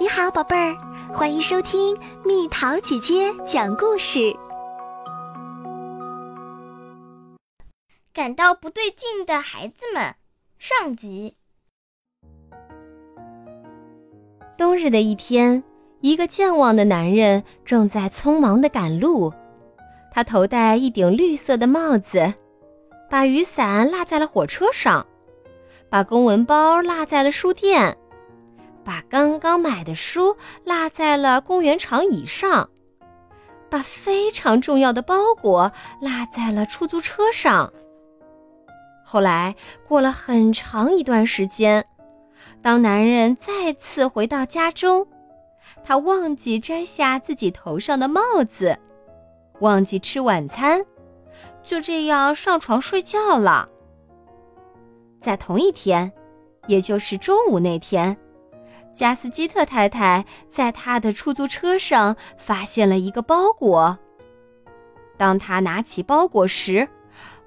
你好，宝贝儿，欢迎收听蜜桃姐姐讲故事。感到不对劲的孩子们，上集。冬日的一天，一个健忘的男人正在匆忙的赶路。他头戴一顶绿色的帽子，把雨伞落在了火车上，把公文包落在了书店。把刚刚买的书落在了公园长椅上，把非常重要的包裹落在了出租车上。后来过了很长一段时间，当男人再次回到家中，他忘记摘下自己头上的帽子，忘记吃晚餐，就这样上床睡觉了。在同一天，也就是周五那天。加斯基特太太在他的出租车上发现了一个包裹。当他拿起包裹时，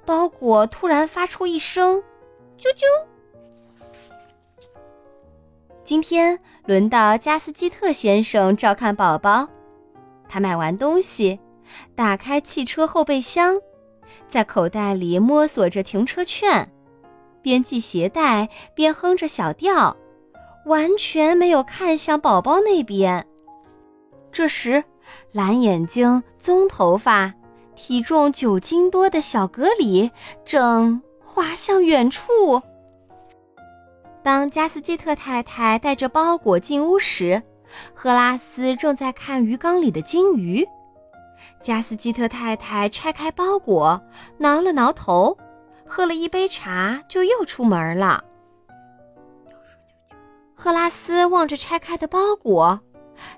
包裹突然发出一声“啾啾”。今天轮到加斯基特先生照看宝宝。他买完东西，打开汽车后备箱，在口袋里摸索着停车券，边系鞋带边哼着小调。完全没有看向宝宝那边。这时，蓝眼睛、棕头发、体重九斤多的小格里正滑向远处。当加斯基特太太带着包裹进屋时，赫拉斯正在看鱼缸里的金鱼。加斯基特太太拆开包裹，挠了挠头，喝了一杯茶，就又出门了。赫拉斯望着拆开的包裹，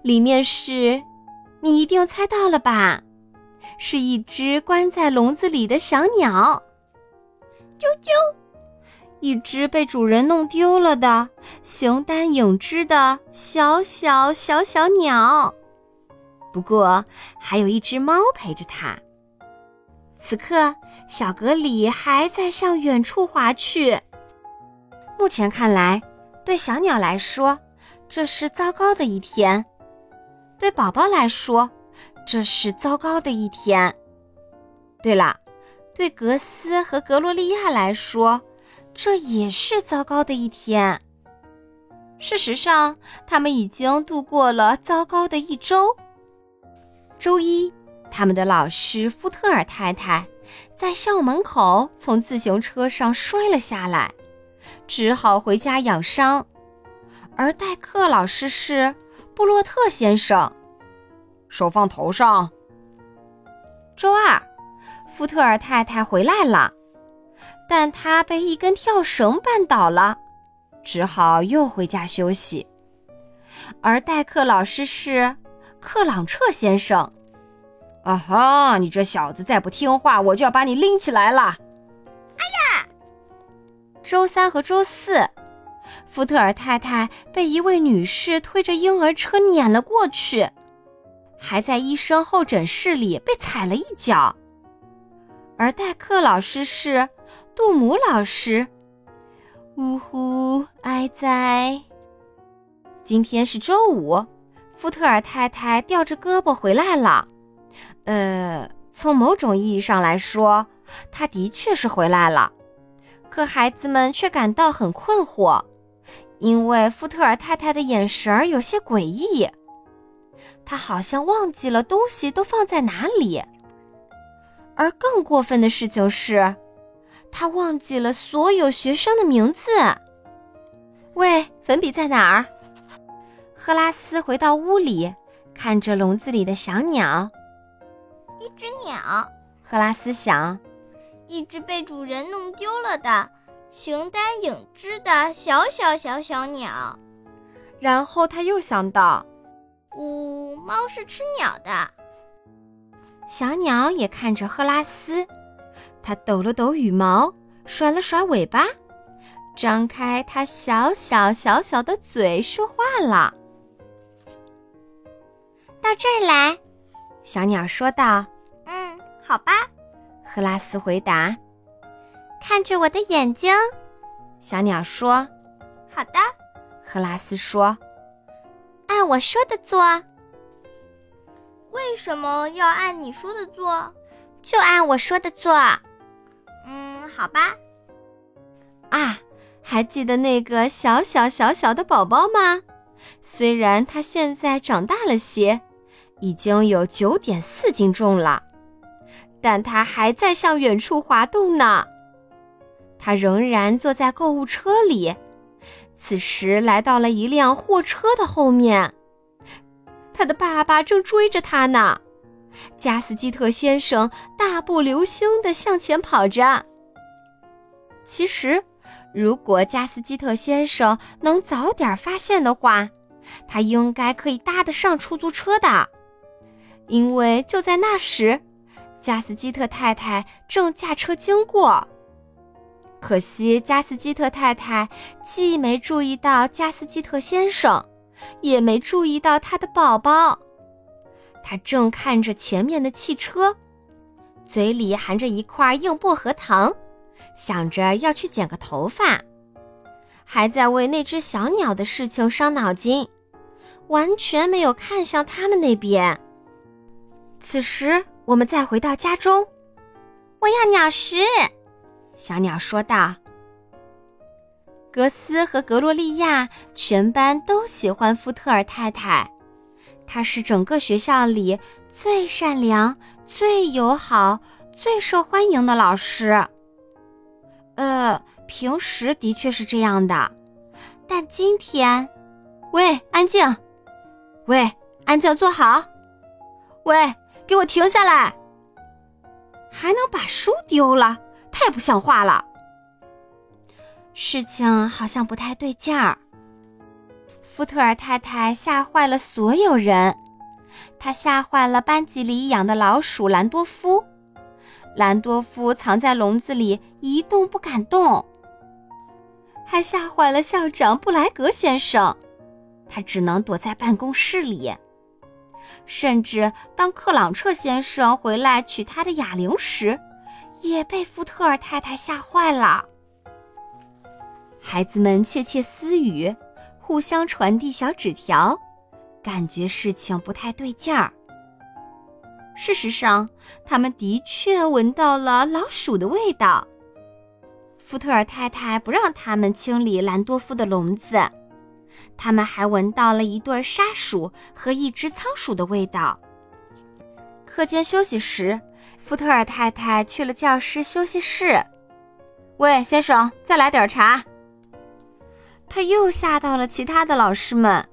里面是，你一定猜到了吧？是一只关在笼子里的小鸟。啾啾，一只被主人弄丢了的形单影只的小小小小鸟。不过还有一只猫陪着它。此刻，小格里还在向远处滑去。目前看来。对小鸟来说，这是糟糕的一天；对宝宝来说，这是糟糕的一天。对了，对格斯和格罗利亚来说，这也是糟糕的一天。事实上，他们已经度过了糟糕的一周。周一，他们的老师福特尔太太在校门口从自行车上摔了下来。只好回家养伤，而代课老师是布洛特先生。手放头上。周二，福特尔太太回来了，但她被一根跳绳绊倒了，只好又回家休息。而代课老师是克朗彻先生。啊哈！你这小子再不听话，我就要把你拎起来了。周三和周四，福特尔太太被一位女士推着婴儿车碾了过去，还在医生候诊室里被踩了一脚。而代课老师是杜姆老师。呜呼，哀哉！今天是周五，福特尔太太吊着胳膊回来了。呃，从某种意义上来说，她的确是回来了。可孩子们却感到很困惑，因为福特尔太太的眼神儿有些诡异。她好像忘记了东西都放在哪里，而更过分的事情是，她忘记了所有学生的名字。喂，粉笔在哪儿？赫拉斯回到屋里，看着笼子里的小鸟。一只鸟，赫拉斯想。一只被主人弄丢了的形单影只的小小小小鸟，然后他又想到，呜，猫是吃鸟的。小鸟也看着赫拉斯，它抖了抖羽毛，甩了甩尾巴，张开它小小小小的嘴说话了。到这儿来，小鸟说道：“嗯，好吧。”赫拉斯回答：“看着我的眼睛。”小鸟说：“好的。”赫拉斯说：“按我说的做。为什么要按你说的做？就按我说的做。嗯，好吧。啊，还记得那个小小小小的宝宝吗？虽然他现在长大了些，已经有九点四斤重了，但他还在向远处滑动呢。他仍然坐在购物车里，此时来到了一辆货车的后面。他的爸爸正追着他呢。加斯基特先生大步流星地向前跑着。其实，如果加斯基特先生能早点发现的话，他应该可以搭得上出租车的，因为就在那时，加斯基特太太正驾车经过。可惜，加斯基特太太既没注意到加斯基特先生，也没注意到他的宝宝。他正看着前面的汽车，嘴里含着一块硬薄荷糖，想着要去剪个头发，还在为那只小鸟的事情伤脑筋，完全没有看向他们那边。此时，我们再回到家中，我要鸟食。小鸟说道：“格斯和格洛利亚全班都喜欢福特尔太太，她是整个学校里最善良、最友好、最受欢迎的老师。呃，平时的确是这样的，但今天……喂，安静！喂，安静，坐好！喂，给我停下来！还能把书丢了？”太不像话了！事情好像不太对劲儿。福特尔太太吓坏了所有人，她吓坏了班级里养的老鼠兰多夫。兰多夫藏在笼子里一动不敢动，还吓坏了校长布莱格先生，他只能躲在办公室里。甚至当克朗彻先生回来取他的哑铃时，也被福特尔太太吓坏了。孩子们窃窃私语，互相传递小纸条，感觉事情不太对劲儿。事实上，他们的确闻到了老鼠的味道。福特尔太太不让他们清理兰多夫的笼子，他们还闻到了一对沙鼠和一只仓鼠的味道。课间休息时。福特尔太太去了教师休息室。喂，先生，再来点茶。他又吓到了其他的老师们。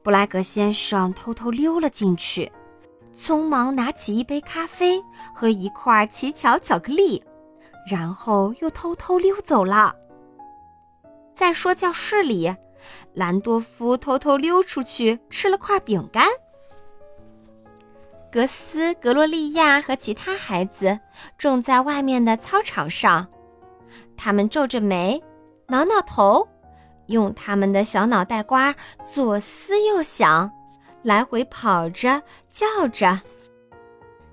布莱格先生偷偷溜了进去，匆忙拿起一杯咖啡和一块奇巧巧克力，然后又偷偷溜走了。再说教室里，兰多夫偷偷溜出去吃了块饼干。格斯、格洛利亚和其他孩子正在外面的操场上，他们皱着眉，挠挠头，用他们的小脑袋瓜左思右想，来回跑着叫着。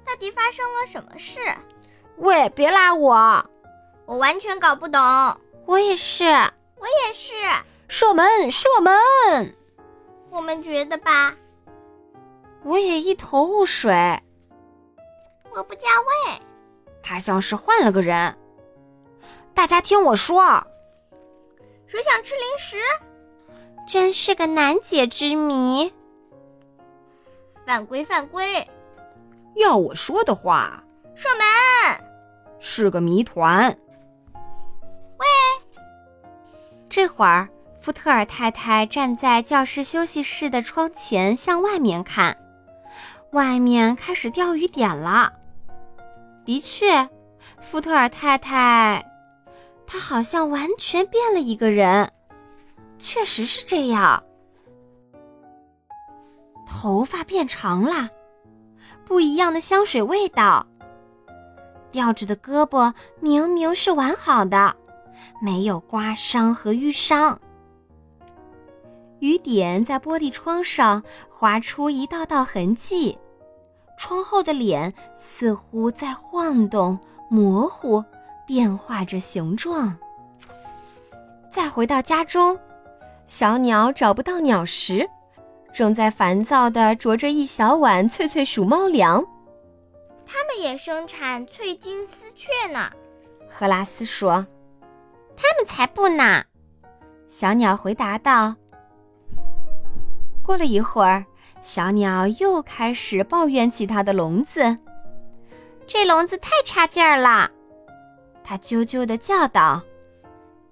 到底发生了什么事？喂，别拉我！我完全搞不懂。我也是，我也是。是我们，是我们。我们觉得吧。我也一头雾水。我不加喂。他像是换了个人。大家听我说。谁想吃零食？真是个难解之谜。犯规，犯规。要我说的话，射门。是个谜团。喂。这会儿，福特尔太太站在教室休息室的窗前，向外面看。外面开始掉雨点了。的确，福特尔太太，她好像完全变了一个人。确实是这样，头发变长了，不一样的香水味道。吊着的胳膊明明是完好的，没有刮伤和淤伤。雨点在玻璃窗上划出一道道痕迹，窗后的脸似乎在晃动、模糊、变化着形状。再回到家中，小鸟找不到鸟食，正在烦躁地啄着一小碗脆脆鼠猫粮。他们也生产翠金丝雀呢。赫拉斯说：“他们才不呢。”小鸟回答道。过了一会儿，小鸟又开始抱怨起它的笼子：“这笼子太差劲儿了。”它啾啾地叫道：“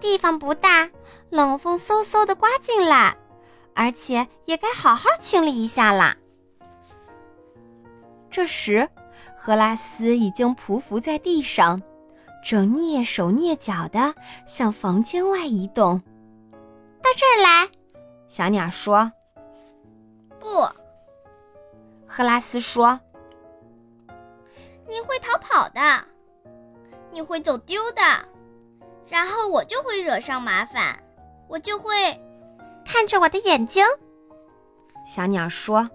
地方不大，冷风嗖嗖地刮进来，而且也该好好清理一下啦。”这时，赫拉斯已经匍匐在地上，正蹑手蹑脚地向房间外移动。到这儿来，小鸟说。不，赫拉斯说：“你会逃跑的，你会走丢的，然后我就会惹上麻烦，我就会看着我的眼睛。”小鸟说：“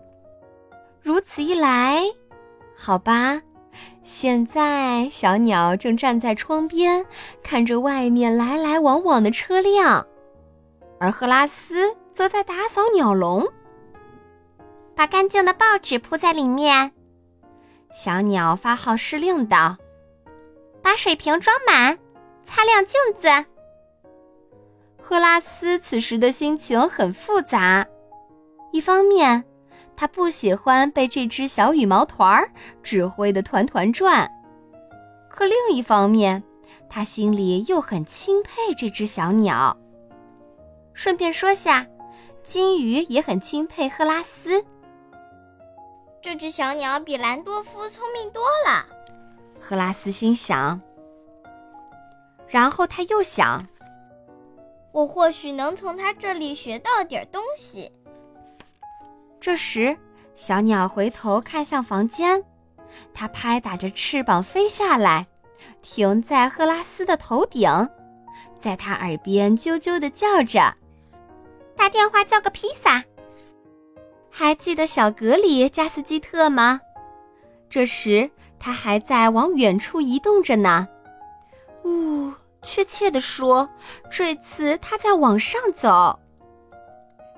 如此一来，好吧。”现在，小鸟正站在窗边，看着外面来来往往的车辆，而赫拉斯则在打扫鸟笼。把干净的报纸铺在里面，小鸟发号施令道：“把水瓶装满，擦亮镜子。”赫拉斯此时的心情很复杂，一方面，他不喜欢被这只小羽毛团儿指挥的团团转；可另一方面，他心里又很钦佩这只小鸟。顺便说下，金鱼也很钦佩赫拉斯。这只小鸟比兰多夫聪明多了，赫拉斯心想。然后他又想，我或许能从他这里学到点东西。这时，小鸟回头看向房间，它拍打着翅膀飞下来，停在赫拉斯的头顶，在他耳边啾啾地叫着：“打电话叫个披萨。”还记得小格里加斯基特吗？这时他还在往远处移动着呢。呜，确切地说，这次他在往上走。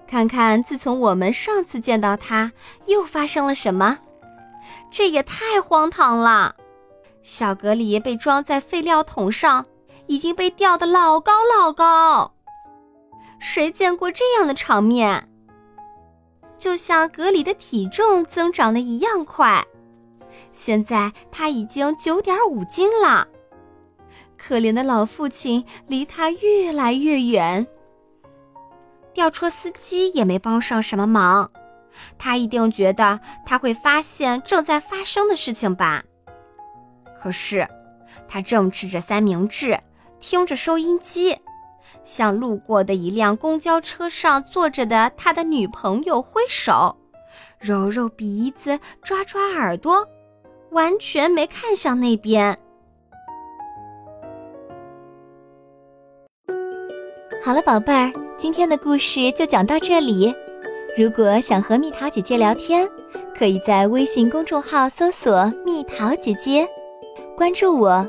看看，自从我们上次见到他，又发生了什么？这也太荒唐了！小格里被装在废料桶上，已经被吊得老高老高。谁见过这样的场面？就像格里的体重增长的一样快，现在他已经九点五斤了。可怜的老父亲离他越来越远。吊车司机也没帮上什么忙，他一定觉得他会发现正在发生的事情吧。可是，他正吃着三明治，听着收音机。向路过的一辆公交车上坐着的他的女朋友挥手，揉揉鼻子，抓抓耳朵，完全没看向那边。好了，宝贝儿，今天的故事就讲到这里。如果想和蜜桃姐姐聊天，可以在微信公众号搜索“蜜桃姐姐”，关注我。